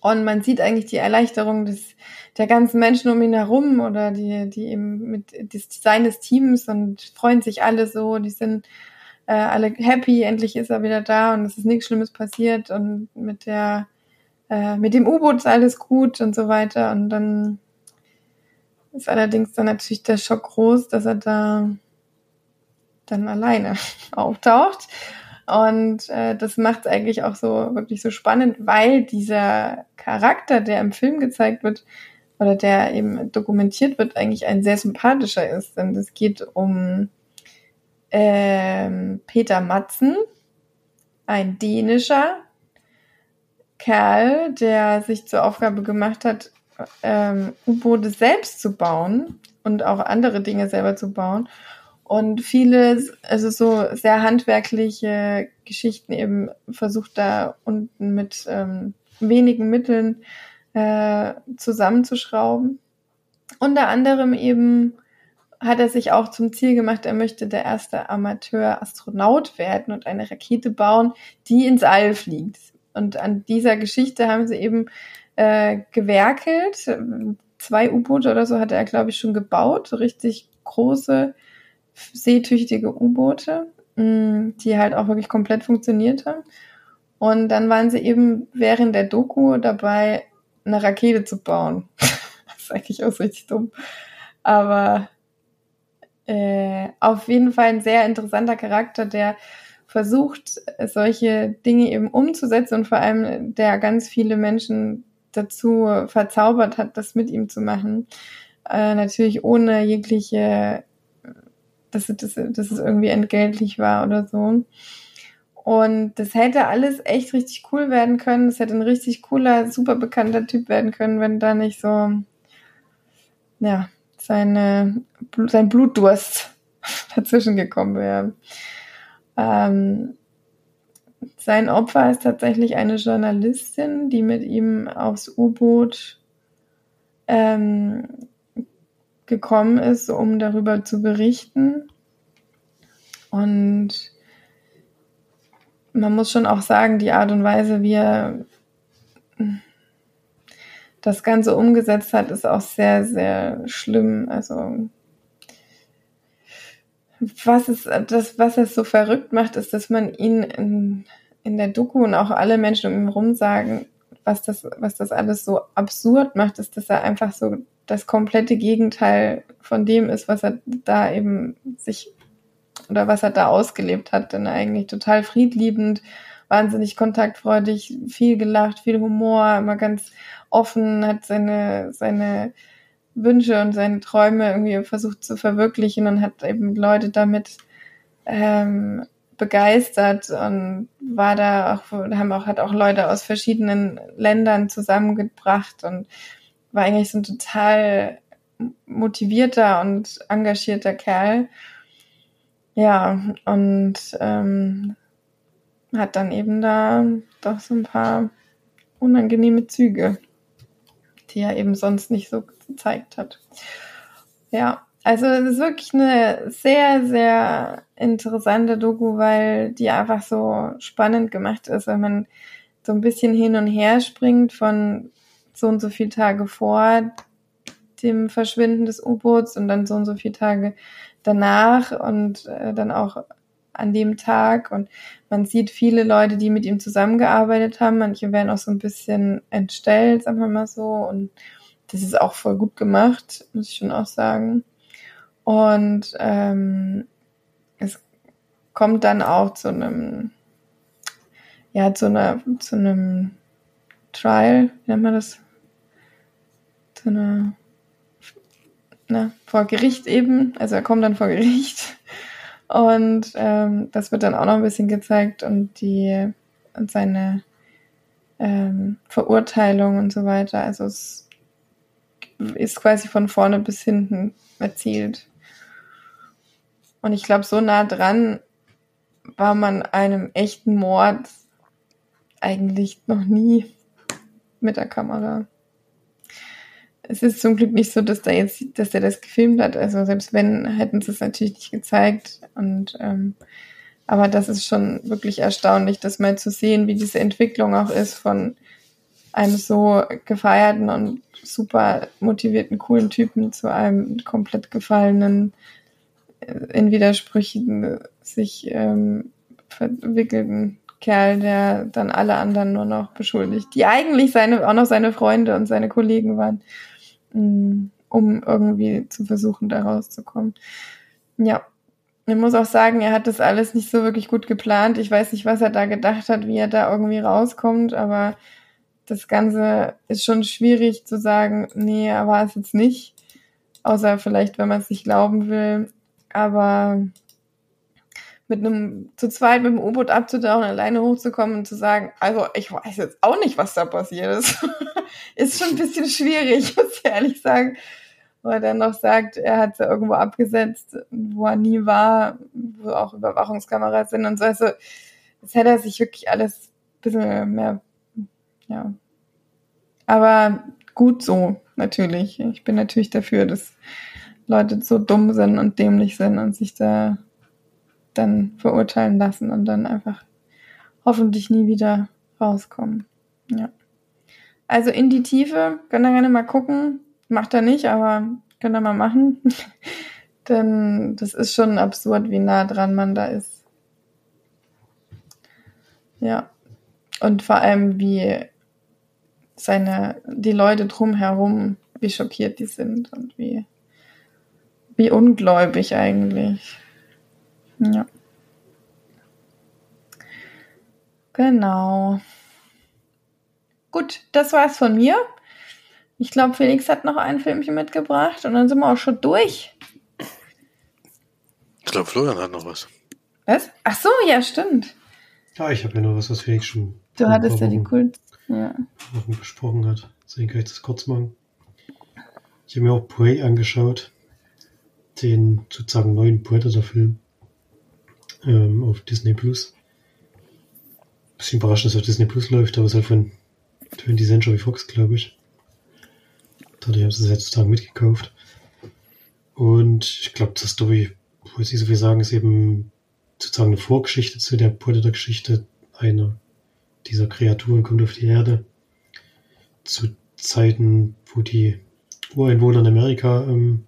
Und man sieht eigentlich die Erleichterung des, der ganzen Menschen um ihn herum oder die, die eben mit des, seines Teams und freuen sich alle so, die sind äh, alle happy, endlich ist er wieder da und es ist nichts Schlimmes passiert und mit der äh, mit dem U-Boot ist alles gut und so weiter. Und dann ist allerdings dann natürlich der Schock groß, dass er da dann alleine auftaucht. Und äh, das macht es eigentlich auch so wirklich so spannend, weil dieser Charakter, der im Film gezeigt wird oder der eben dokumentiert wird, eigentlich ein sehr sympathischer ist. Denn es geht um ähm, Peter Matzen, ein dänischer Kerl, der sich zur Aufgabe gemacht hat, ähm, U-Boote selbst zu bauen und auch andere Dinge selber zu bauen und viele, also so sehr handwerkliche Geschichten eben versucht da unten mit ähm, wenigen Mitteln äh, zusammenzuschrauben. Unter anderem eben hat er sich auch zum Ziel gemacht, er möchte der erste Amateur-Astronaut werden und eine Rakete bauen, die ins All fliegt. Und an dieser Geschichte haben sie eben äh, gewerkelt. Zwei U-Boote oder so hatte er, glaube ich, schon gebaut, richtig große seetüchtige U-Boote, mm, die halt auch wirklich komplett funktioniert haben. Und dann waren sie eben während der Doku dabei, eine Rakete zu bauen. das ist eigentlich auch richtig dumm. Aber äh, auf jeden Fall ein sehr interessanter Charakter, der versucht, solche Dinge eben umzusetzen und vor allem der ganz viele Menschen dazu verzaubert hat, das mit ihm zu machen. Äh, natürlich ohne jegliche dass, dass, dass es irgendwie entgeltlich war oder so. Und das hätte alles echt richtig cool werden können. Es hätte ein richtig cooler, super bekannter Typ werden können, wenn da nicht so, ja, seine, sein Blutdurst dazwischen gekommen wäre. Ähm, sein Opfer ist tatsächlich eine Journalistin, die mit ihm aufs U-Boot ähm, gekommen ist, um darüber zu berichten. Und man muss schon auch sagen, die Art und Weise, wie er das Ganze umgesetzt hat, ist auch sehr, sehr schlimm. Also was es, das, was es so verrückt macht, ist, dass man ihn in, in der Doku und auch alle Menschen um ihn herum sagen, was das, was das alles so absurd macht, ist, dass er einfach so das komplette Gegenteil von dem ist, was er da eben sich oder was er da ausgelebt hat. Denn eigentlich total friedliebend, wahnsinnig kontaktfreudig, viel gelacht, viel Humor, immer ganz offen, hat seine, seine Wünsche und seine Träume irgendwie versucht zu verwirklichen und hat eben Leute damit ähm, begeistert und war da auch, haben auch, hat auch Leute aus verschiedenen Ländern zusammengebracht und war eigentlich so ein total motivierter und engagierter Kerl. Ja, und ähm, hat dann eben da doch so ein paar unangenehme Züge, die er eben sonst nicht so gezeigt hat. Ja, also es ist wirklich eine sehr, sehr interessante Doku, weil die einfach so spannend gemacht ist, wenn man so ein bisschen hin und her springt von so und so viele Tage vor dem Verschwinden des U-Boots und dann so und so viele Tage danach und äh, dann auch an dem Tag und man sieht viele Leute, die mit ihm zusammengearbeitet haben. Manche werden auch so ein bisschen entstellt, sagen wir mal so. Und das ist auch voll gut gemacht, muss ich schon auch sagen. Und ähm, es kommt dann auch zu einem, ja, zu einer, zu einem Trial, wie nennt man das? zu einer ne, vor Gericht eben, also er kommt dann vor Gericht und ähm, das wird dann auch noch ein bisschen gezeigt und die und seine ähm, Verurteilung und so weiter. Also es ist quasi von vorne bis hinten erzählt. Und ich glaube, so nah dran war man einem echten Mord eigentlich noch nie mit der Kamera. Es ist zum Glück nicht so, dass da jetzt, dass der das gefilmt hat. Also selbst wenn, hätten sie es natürlich nicht gezeigt. Und ähm, aber das ist schon wirklich erstaunlich, das mal zu sehen, wie diese Entwicklung auch ist von einem so gefeierten und super motivierten, coolen Typen zu einem komplett gefallenen, äh, in Widersprüchen sich ähm, verwickelten Kerl, der dann alle anderen nur noch beschuldigt, die eigentlich seine, auch noch seine Freunde und seine Kollegen waren, um irgendwie zu versuchen, da rauszukommen. Ja, ich muss auch sagen, er hat das alles nicht so wirklich gut geplant. Ich weiß nicht, was er da gedacht hat, wie er da irgendwie rauskommt, aber das Ganze ist schon schwierig zu sagen, nee, er war es jetzt nicht. Außer vielleicht, wenn man es nicht glauben will. Aber mit einem, zu zweit mit dem U-Boot abzutauchen, alleine hochzukommen und zu sagen, also ich weiß jetzt auch nicht, was da passiert ist. ist schon ein bisschen schwierig, muss ich ehrlich sagen wo er dann noch sagt, er hat sie irgendwo abgesetzt, wo er nie war, wo auch Überwachungskameras sind und so. Also, das hätte er sich wirklich alles ein bisschen mehr, ja. Aber gut so, natürlich. Ich bin natürlich dafür, dass Leute so dumm sind und dämlich sind und sich da dann verurteilen lassen und dann einfach hoffentlich nie wieder rauskommen. Ja. Also in die Tiefe, könnt ihr gerne mal gucken. Macht er nicht, aber könnt ihr mal machen. Denn das ist schon absurd, wie nah dran man da ist. Ja. Und vor allem, wie seine, die Leute drumherum, wie schockiert die sind und wie, wie ungläubig eigentlich. Ja. Genau. Gut, das war's von mir. Ich glaube, Felix hat noch ein Filmchen mitgebracht und dann sind wir auch schon durch. Ich glaube, Florian hat noch was. Was? Ach so, ja, stimmt. Ja, ich habe ja noch was, was Felix schon. Du hattest ja die Kult. Ja. besprochen hat. Deswegen kann ich das kurz machen. Ich habe mir auch Prey angeschaut. Den sozusagen neuen Predator-Film ähm, auf Disney Plus. Bisschen überraschend, dass er auf Disney Plus läuft, aber es ist halt von 20th Century Fox, glaube ich. Dadurch haben sie es ja sozusagen mitgekauft. Und ich glaube, das Story, muss ich so viel sagen, ist eben sozusagen eine Vorgeschichte zu der Predator-Geschichte. Einer dieser Kreaturen kommt auf die Erde zu Zeiten, wo die Ureinwohner in Amerika, ähm,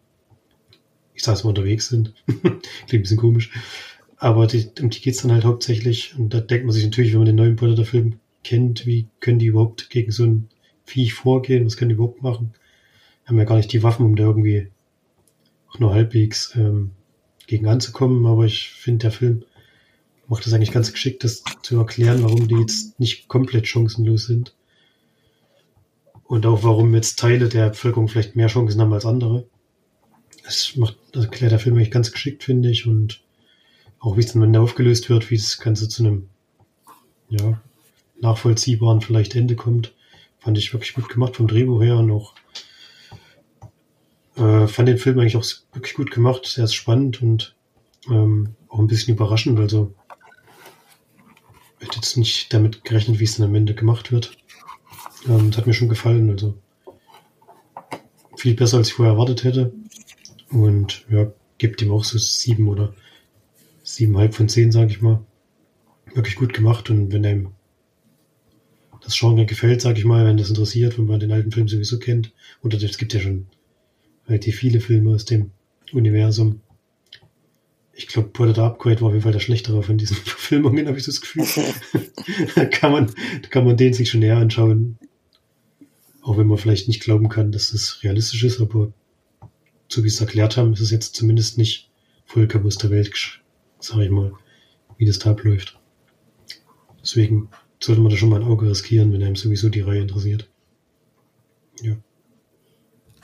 ich sag's mal, unterwegs sind. Klingt ein bisschen komisch. Aber die, um die geht's dann halt hauptsächlich. Und da denkt man sich natürlich, wenn man den neuen Predator-Film kennt, wie können die überhaupt gegen so ein Viech vorgehen? Was können die überhaupt machen? haben ja gar nicht die Waffen, um da irgendwie auch nur halbwegs ähm, gegen anzukommen. Aber ich finde, der Film macht es eigentlich ganz geschickt, das zu erklären, warum die jetzt nicht komplett chancenlos sind. Und auch warum jetzt Teile der Bevölkerung vielleicht mehr Chancen haben als andere. Das macht, das erklärt der Film eigentlich ganz geschickt, finde ich. Und auch wie es dann aufgelöst wird, wie das Ganze zu einem, ja, nachvollziehbaren vielleicht Ende kommt, fand ich wirklich gut gemacht vom Drehbuch her und auch äh, fand den Film eigentlich auch wirklich gut gemacht, sehr spannend und ähm, auch ein bisschen überraschend. Also hätte jetzt nicht damit gerechnet, wie es dann am Ende gemacht wird. Ähm, das hat mir schon gefallen. Also viel besser, als ich vorher erwartet hätte. Und ja, gibt ihm auch so sieben oder siebenhalb von zehn, sage ich mal. Wirklich gut gemacht. Und wenn einem das Genre gefällt, sage ich mal, wenn das interessiert, wenn man den alten Film sowieso kennt, und es gibt ja schon relativ viele Filme aus dem Universum. Ich glaube, Predator Upgrade war auf jeden Fall der schlechtere von diesen Verfilmungen, habe ich das Gefühl. da kann man, da kann man den sich schon näher anschauen. Auch wenn man vielleicht nicht glauben kann, dass es realistisch ist, aber so wie es erklärt haben, ist es jetzt zumindest nicht vollkommen aus der Welt, sag ich mal, wie das da abläuft. Deswegen sollte man da schon mal ein Auge riskieren, wenn einem sowieso die Reihe interessiert. Ja.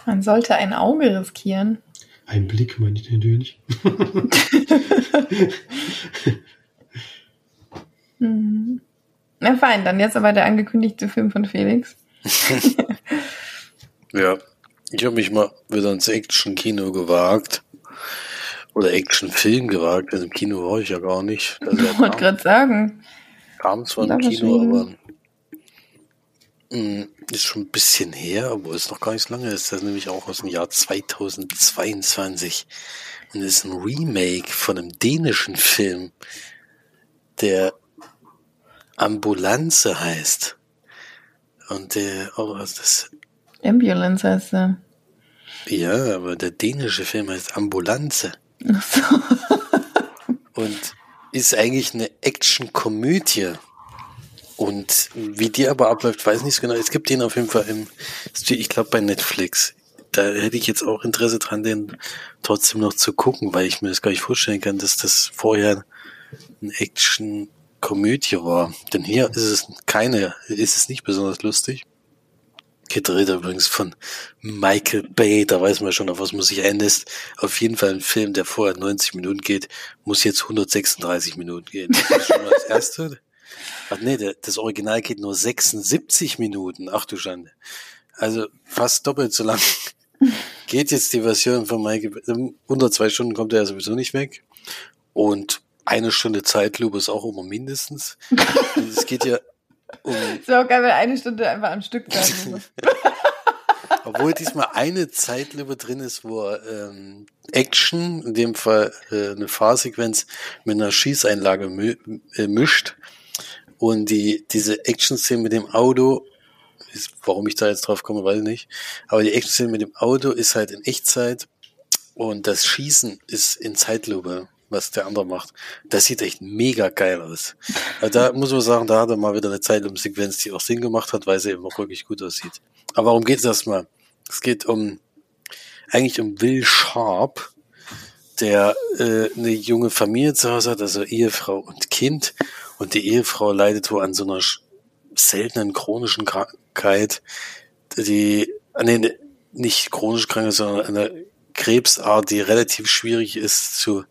Man sollte ein Auge riskieren. Ein Blick meine ich natürlich. hm. Na fein, dann jetzt aber der angekündigte Film von Felix. ja, ich habe mich mal wieder ins Action-Kino gewagt. Oder Action-Film gewagt. Also im Kino war ich ja gar nicht. Also ich wollte gerade sagen. Kam zwar im Kino, aber mh, ist schon ein bisschen her, obwohl es noch gar nicht so lange ist. Das ist nämlich auch aus dem Jahr 2022. Und ist ein Remake von einem dänischen Film, der Ambulanze heißt. Und der, oh, was ist das? Ambulance heißt er. Ja, aber der dänische Film heißt Ambulanze. Und ist eigentlich eine Action-Komödie. Und wie die aber abläuft, weiß nicht so genau. Es gibt den auf jeden Fall im, ich glaube bei Netflix. Da hätte ich jetzt auch Interesse dran, den trotzdem noch zu gucken, weil ich mir das gar nicht vorstellen kann, dass das vorher ein Action-Komödie war. Denn hier ist es keine, ist es nicht besonders lustig. Gedreht übrigens von Michael Bay, da weiß man schon, auf was man sich einlässt. Auf jeden Fall ein Film, der vorher 90 Minuten geht, muss jetzt 136 Minuten gehen. Das ist schon mal das Erste. Ach nee, das Original geht nur 76 Minuten. Ach du Schande. Also fast doppelt so lang. Geht jetzt die Version von Mike. Unter zwei Stunden kommt er ja sowieso nicht weg. Und eine Stunde Zeitlupe ist auch immer mindestens. Und es geht ja um. Auch geil, wenn eine Stunde einfach am Stück sein muss. Obwohl diesmal eine Zeitlupe drin ist, wo ähm, Action, in dem Fall äh, eine Fahrsequenz mit einer Schießeinlage mü äh, mischt und die, diese Action-Szene mit dem Auto, ist, warum ich da jetzt drauf komme, weiß ich nicht. Aber die Action-Szene mit dem Auto ist halt in Echtzeit und das Schießen ist in Zeitlupe, was der andere macht. Das sieht echt mega geil aus. Da muss man sagen, da hat er mal wieder eine Zeitlupensequenz, die auch Sinn gemacht hat, weil sie eben auch wirklich gut aussieht. Aber warum geht es erstmal? Es geht um, eigentlich um Will Sharp, der äh, eine junge Familie zu Hause hat, also Ehefrau und Kind. Und die Ehefrau leidet wohl an so einer seltenen chronischen Krankheit, die, ah, nee, nicht chronisch krank, sondern eine Krebsart, die relativ schwierig ist zu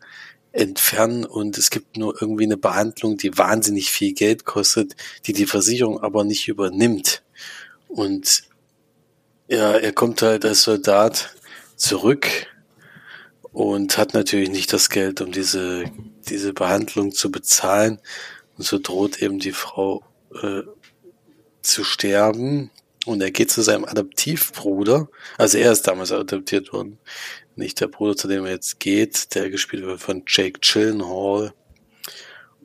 entfernen und es gibt nur irgendwie eine Behandlung, die wahnsinnig viel Geld kostet, die die Versicherung aber nicht übernimmt. Und ja, er kommt halt als Soldat zurück und hat natürlich nicht das Geld, um diese, diese Behandlung zu bezahlen. Und so droht eben die Frau äh, zu sterben. Und er geht zu seinem Adoptivbruder. Also er ist damals adoptiert worden. Nicht der Bruder, zu dem er jetzt geht, der gespielt wird von Jake Chillenhall.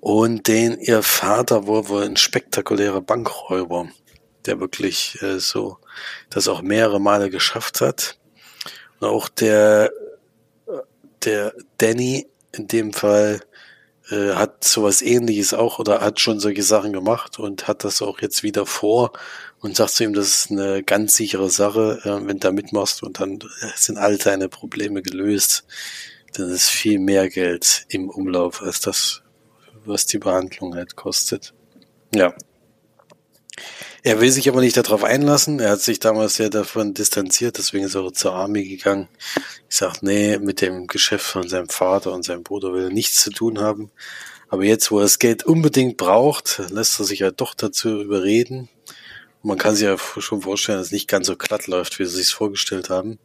Und den ihr Vater war wohl ein spektakulärer Bankräuber, der wirklich äh, so das auch mehrere Male geschafft hat. Und auch der, der Danny in dem Fall äh, hat sowas ähnliches auch oder hat schon solche Sachen gemacht und hat das auch jetzt wieder vor und sagt zu ihm, das ist eine ganz sichere Sache, äh, wenn du da mitmachst und dann sind all deine Probleme gelöst. Dann ist viel mehr Geld im Umlauf als das, was die Behandlung halt kostet. Ja. Er will sich aber nicht darauf einlassen. Er hat sich damals sehr davon distanziert, deswegen ist er zur Armee gegangen. Ich sag, nee, mit dem Geschäft von seinem Vater und seinem Bruder will er nichts zu tun haben. Aber jetzt, wo er das Geld unbedingt braucht, lässt er sich ja doch dazu überreden. Man kann sich ja schon vorstellen, dass es nicht ganz so glatt läuft, wie sie sich vorgestellt haben.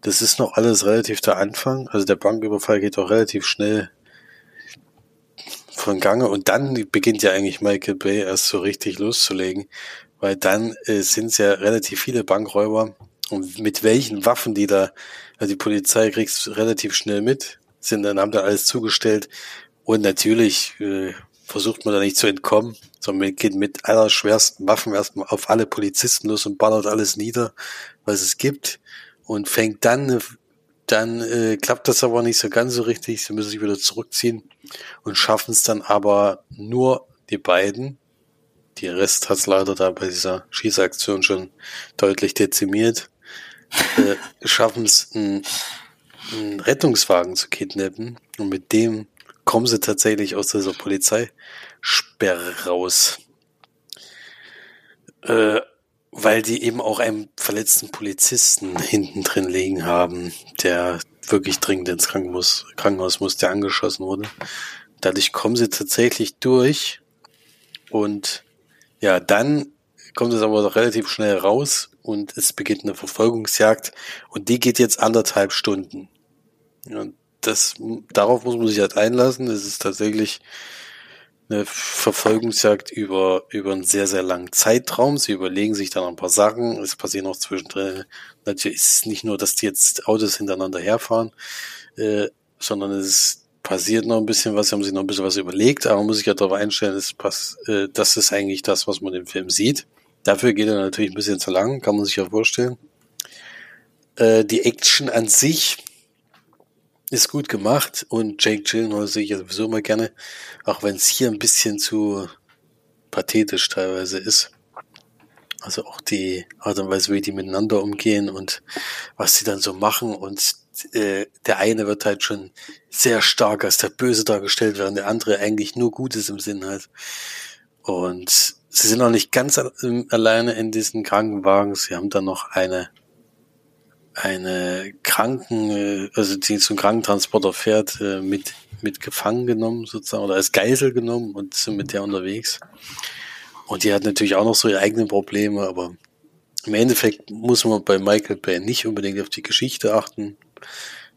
Das ist noch alles relativ der Anfang. Also der Banküberfall geht auch relativ schnell von Gange und dann beginnt ja eigentlich Michael Bay erst so richtig loszulegen, weil dann äh, sind es ja relativ viele Bankräuber und mit welchen Waffen die da, also die Polizei kriegst relativ schnell mit, sind dann haben da alles zugestellt und natürlich äh, versucht man da nicht zu entkommen, sondern man geht mit allerschwersten Waffen erstmal auf alle Polizisten los und ballert alles nieder, was es gibt und fängt dann dann äh, klappt das aber nicht so ganz so richtig. Sie müssen sich wieder zurückziehen und schaffen es dann aber nur die beiden. Die Rest hat es leider da bei dieser Schießaktion schon deutlich dezimiert. Äh, schaffen es, einen Rettungswagen zu kidnappen und mit dem kommen sie tatsächlich aus dieser Polizeisperre raus. Äh, weil die eben auch einen verletzten Polizisten hinten drin liegen haben, der wirklich dringend ins Krankenhaus, Krankenhaus muss, der angeschossen wurde. Dadurch kommen sie tatsächlich durch und ja, dann kommt es aber relativ schnell raus und es beginnt eine Verfolgungsjagd und die geht jetzt anderthalb Stunden. Und das, darauf muss man sich halt einlassen. Es ist tatsächlich eine Verfolgungsjagd über, über einen sehr, sehr langen Zeitraum. Sie überlegen sich dann ein paar Sachen. Es passieren auch zwischendrin. Natürlich ist es nicht nur, dass die jetzt Autos hintereinander herfahren, äh, sondern es passiert noch ein bisschen was, sie haben sich noch ein bisschen was überlegt, aber man muss sich ja darauf einstellen, das, passt, äh, das ist eigentlich das, was man im Film sieht. Dafür geht er natürlich ein bisschen zu lang, kann man sich ja vorstellen. Äh, die Action an sich ist gut gemacht und Jake Gyllenhaal sehe ich sowieso immer gerne, auch wenn es hier ein bisschen zu pathetisch teilweise ist. Also auch die Art und Weise, wie die miteinander umgehen und was sie dann so machen und äh, der eine wird halt schon sehr stark als der Böse dargestellt, während der andere eigentlich nur Gutes im Sinn hat. Und sie sind auch nicht ganz alleine in diesen Krankenwagen. Sie haben dann noch eine eine Kranken, äh, also die zum Krankentransporter fährt, äh, mit mit gefangen genommen sozusagen oder als Geisel genommen und sind mit der unterwegs. Und die hat natürlich auch noch so ihre eigenen Probleme, aber im Endeffekt muss man bei Michael Bay nicht unbedingt auf die Geschichte achten.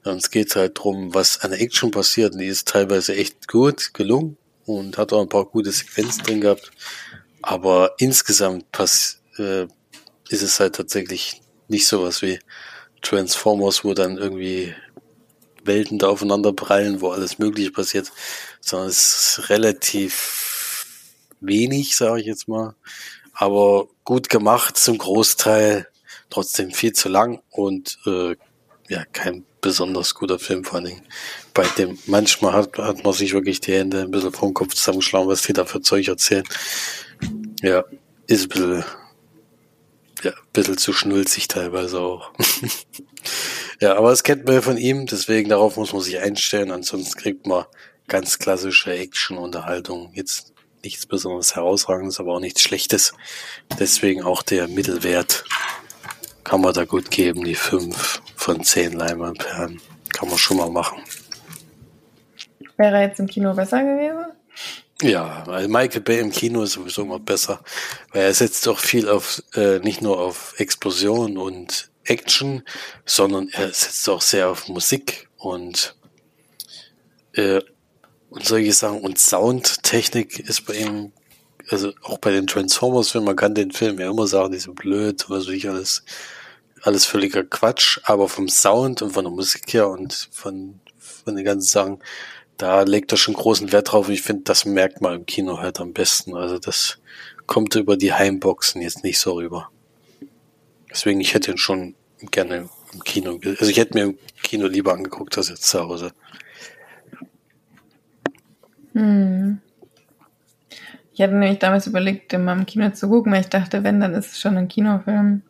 Sonst geht es halt drum, was an Action passiert. Und die ist teilweise echt gut gelungen und hat auch ein paar gute Sequenzen drin gehabt. Aber insgesamt pass, äh, ist es halt tatsächlich nicht sowas wie Transformers, wo dann irgendwie Welten da aufeinander prallen, wo alles Mögliche passiert, sondern es ist relativ wenig, sage ich jetzt mal. Aber gut gemacht zum Großteil, trotzdem viel zu lang und äh, ja, kein besonders guter Film, vor allen Dingen. Bei dem, manchmal hat, hat man sich wirklich die Hände ein bisschen vom Kopf zusammengeschlagen, was die da für Zeug erzählen. Ja, ist ein bisschen, ja, ein bisschen zu schnulzig teilweise auch. ja, aber das kennt man ja von ihm, deswegen darauf muss man sich einstellen, ansonsten kriegt man ganz klassische Action-Unterhaltung. Jetzt nichts besonders herausragendes, aber auch nichts Schlechtes. Deswegen auch der Mittelwert kann man da gut geben, die fünf von zehn Leinwandperlen. Kann man schon mal machen. Wäre jetzt im Kino besser gewesen? Ja, weil Michael Bay im Kino ist sowieso immer besser, weil er setzt doch viel auf, äh, nicht nur auf Explosion und Action, sondern er setzt auch sehr auf Musik und, äh, und solche Sachen. Und Soundtechnik ist bei ihm, also auch bei den Transformers-Filmen, man kann den Film ja immer sagen, die sind blöd, was weiß ich alles, alles völliger Quatsch, aber vom Sound und von der Musik her und von, von den ganzen Sachen da legt er schon großen Wert drauf und ich finde, das merkt man im Kino halt am besten. Also das kommt über die Heimboxen jetzt nicht so rüber. Deswegen, ich hätte ihn schon gerne im Kino, also ich hätte mir im Kino lieber angeguckt als jetzt zu Hause. Hm. Ich hatte nämlich damals überlegt, den mal im Kino zu gucken, weil ich dachte, wenn, dann ist es schon ein Kinofilm.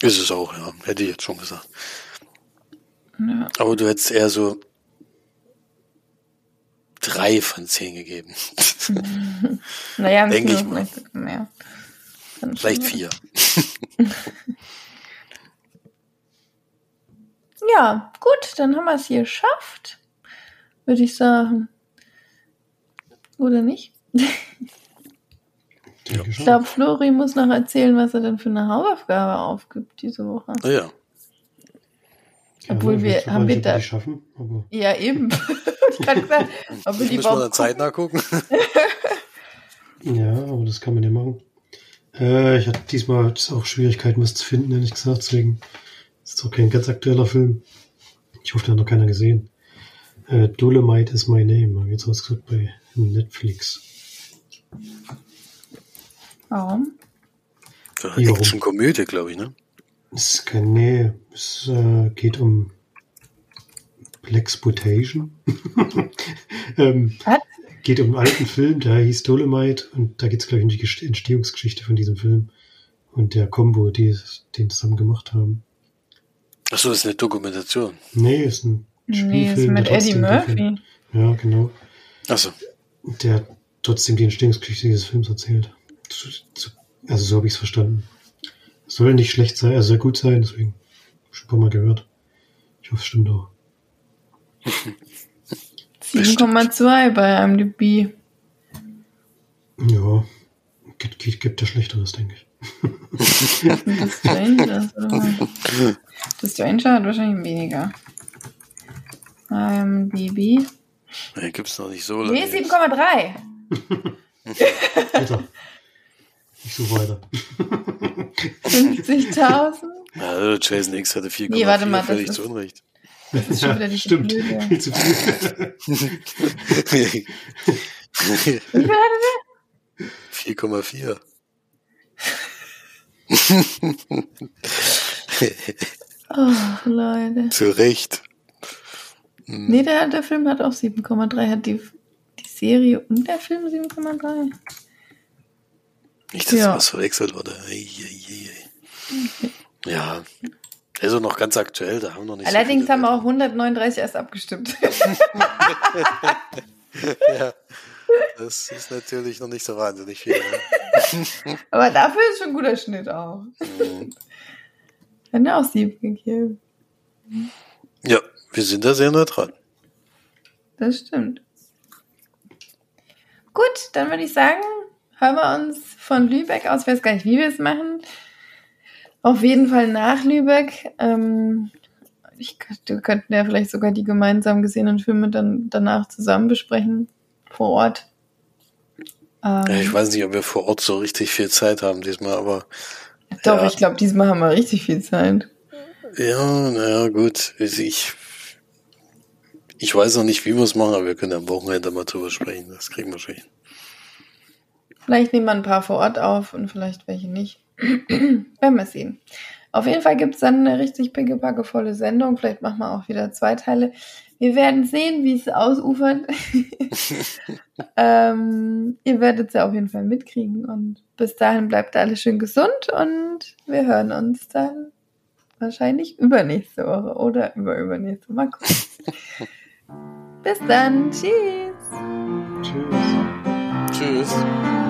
Ist es auch, ja. Hätte ich jetzt schon gesagt. Ja. Aber du hättest eher so drei von zehn gegeben. naja, denke ich mal. Mehr. Vielleicht vier. ja, gut, dann haben wir es hier geschafft, würde ich sagen. Oder nicht? Ich glaube, Flori muss noch erzählen, was er denn für eine Hausaufgabe aufgibt diese Woche. Ja. Obwohl ja, wir haben wir da. Schaffen, ja, eben. ich kann gesagt, ob wir die Müssen wir der Zeit nachgucken. ja, aber das kann man ja machen. Äh, ich hatte diesmal auch Schwierigkeiten, was zu finden, ehrlich gesagt. Deswegen ist es auch kein ganz aktueller Film. Ich hoffe, da hat noch keiner gesehen. Äh, Dolomite is my name. Habe ich jetzt rausgesucht bei Netflix. Warum? Ja, Action Komödie, glaube ich, ne? Es ist kein, nee, es äh, geht um Blaxploitation. ähm? Geht um einen alten Film, der hieß Dolomite und da geht es, glaube ich, um die Entstehungsgeschichte von diesem Film und der Combo, die den zusammen gemacht haben. Achso, das ist eine Dokumentation. Nee, ist ein Spielfilm. Nee, ist mit Eddie Murphy. Ja, genau. Achso. Der trotzdem die Entstehungsgeschichte dieses Films erzählt. Also so habe ich es verstanden. Soll nicht schlecht sein, also sehr gut sein, deswegen schon ein paar Mal gehört. Ich hoffe, es stimmt auch. 7,2 bei IMDb. Ja, gibt, gibt, gibt ja Schlechteres, denke ich. das Stranger, das Stranger hat wahrscheinlich weniger. IMDb. Ja, gibt's noch nicht so lange. Nee, 7,3. Bitte. Ich suche weiter. 50.000? Also Jason X hatte 4,4 Nee, warte mal, das völlig ist- zu Unrecht. Das ist schon wieder die Stimmt. Viel zu viel. Wie viel hatte 4,4. der? Oh, Leute. Zu Recht. Nee, der, der Film hat auch 7,3. Hat die, die Serie und der Film 7,3? Nicht, dass Ja. was verwechselt wurde. Ei, ei, ei, ei. Ja. Also noch ganz aktuell, da haben wir noch nicht Allerdings so haben auch 139 erst abgestimmt. Ja. Das ist natürlich noch nicht so wahnsinnig viel. Ne? Aber dafür ist schon ein guter Schnitt auch. Mhm. Er auch 7 gegeben. Ja, wir sind da sehr nah dran. Das stimmt. Gut, dann würde ich sagen, hören wir uns von Lübeck aus. Ich weiß gar nicht, wie wir es machen. Auf jeden Fall nach Lübeck. Ähm, ich, wir könnten ja vielleicht sogar die gemeinsam gesehenen Filme dann danach zusammen besprechen. Vor Ort. Ähm, ich weiß nicht, ob wir vor Ort so richtig viel Zeit haben diesmal, aber doch, ja. ich glaube, diesmal haben wir richtig viel Zeit. ja, naja, gut. Ich, ich weiß noch nicht, wie wir es machen, aber wir können am Wochenende mal drüber sprechen. Das kriegen wir schon hin. Vielleicht nehmen wir ein paar vor Ort auf und vielleicht welche nicht. Werden wir sehen. Auf jeden Fall gibt es dann eine richtig pickepackevolle Sendung. Vielleicht machen wir auch wieder zwei Teile. Wir werden sehen, wie es ausufert. ähm, ihr werdet es ja auf jeden Fall mitkriegen. Und bis dahin bleibt alles schön gesund und wir hören uns dann wahrscheinlich übernächste Woche oder überübernächste. Mal gucken. bis dann. Tschüss. Tschüss. Tschüss.